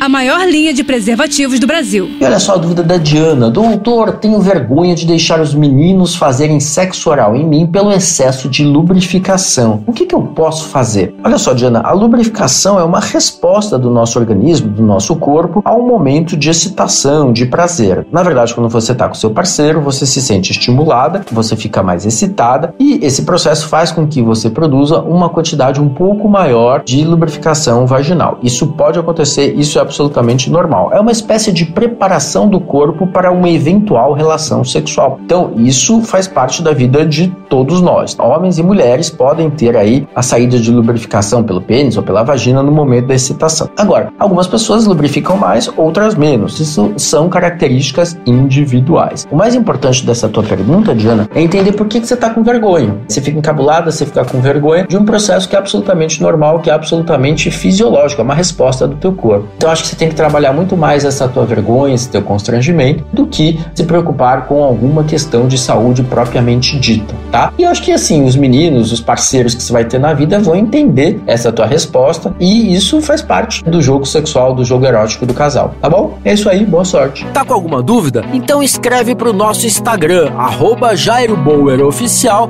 a maior linha de preservativos do Brasil. E olha só a dúvida da Diana. Doutor, tenho vergonha de deixar os meninos fazerem sexo oral em mim pelo excesso de lubrificação. O que, que eu posso fazer? Olha só, Diana, a lubrificação é uma resposta do nosso organismo, do nosso corpo, a um momento de excitação, de prazer. Na verdade, quando você está com seu parceiro, você se sente estimulada, você fica mais excitada e esse processo faz com que você produza uma quantidade um pouco maior de lubrificação vaginal. Isso pode acontecer, isso é absolutamente normal. É uma espécie de preparação do corpo para uma eventual relação sexual. Então, isso faz parte da vida de todos nós. Homens e mulheres podem ter aí a saída de lubrificação pelo pênis ou pela vagina no momento da excitação. Agora, algumas pessoas lubrificam mais, outras menos. Isso são características individuais. O mais importante dessa tua pergunta, Diana, é entender por que, que você está com vergonha. Você fica encabulada, você fica com vergonha de um processo que é absolutamente normal, que é absolutamente fisiológico, é uma resposta do teu corpo. Então, acho que você tem que trabalhar muito mais essa tua vergonha, esse teu constrangimento, do que se preocupar com alguma questão de saúde propriamente dita, tá? E eu acho que assim, os meninos, os parceiros que você vai ter na vida vão entender essa tua resposta e isso faz parte do jogo sexual, do jogo erótico do casal, tá bom? É isso aí, boa sorte. Tá com alguma dúvida? Então escreve pro nosso Instagram, arroba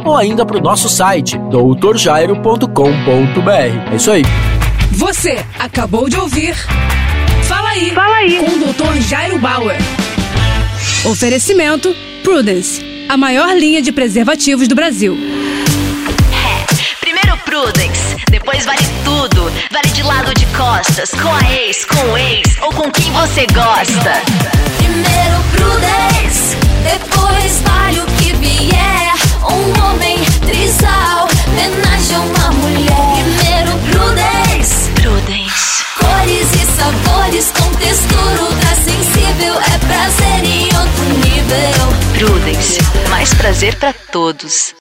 ou ainda pro nosso site, doutorjairo.com.br. É isso aí. Você acabou de ouvir Fala aí. Fala aí. Com o Dr. Jairo Bauer. Oferecimento Prudence, a maior linha de preservativos do Brasil. É, primeiro Prudence, depois vale tudo. Vale de lado de costas, com a ex, com o ex ou com quem você gosta. Primeiro Prudence, depois vale o Prudence, mais prazer para todos.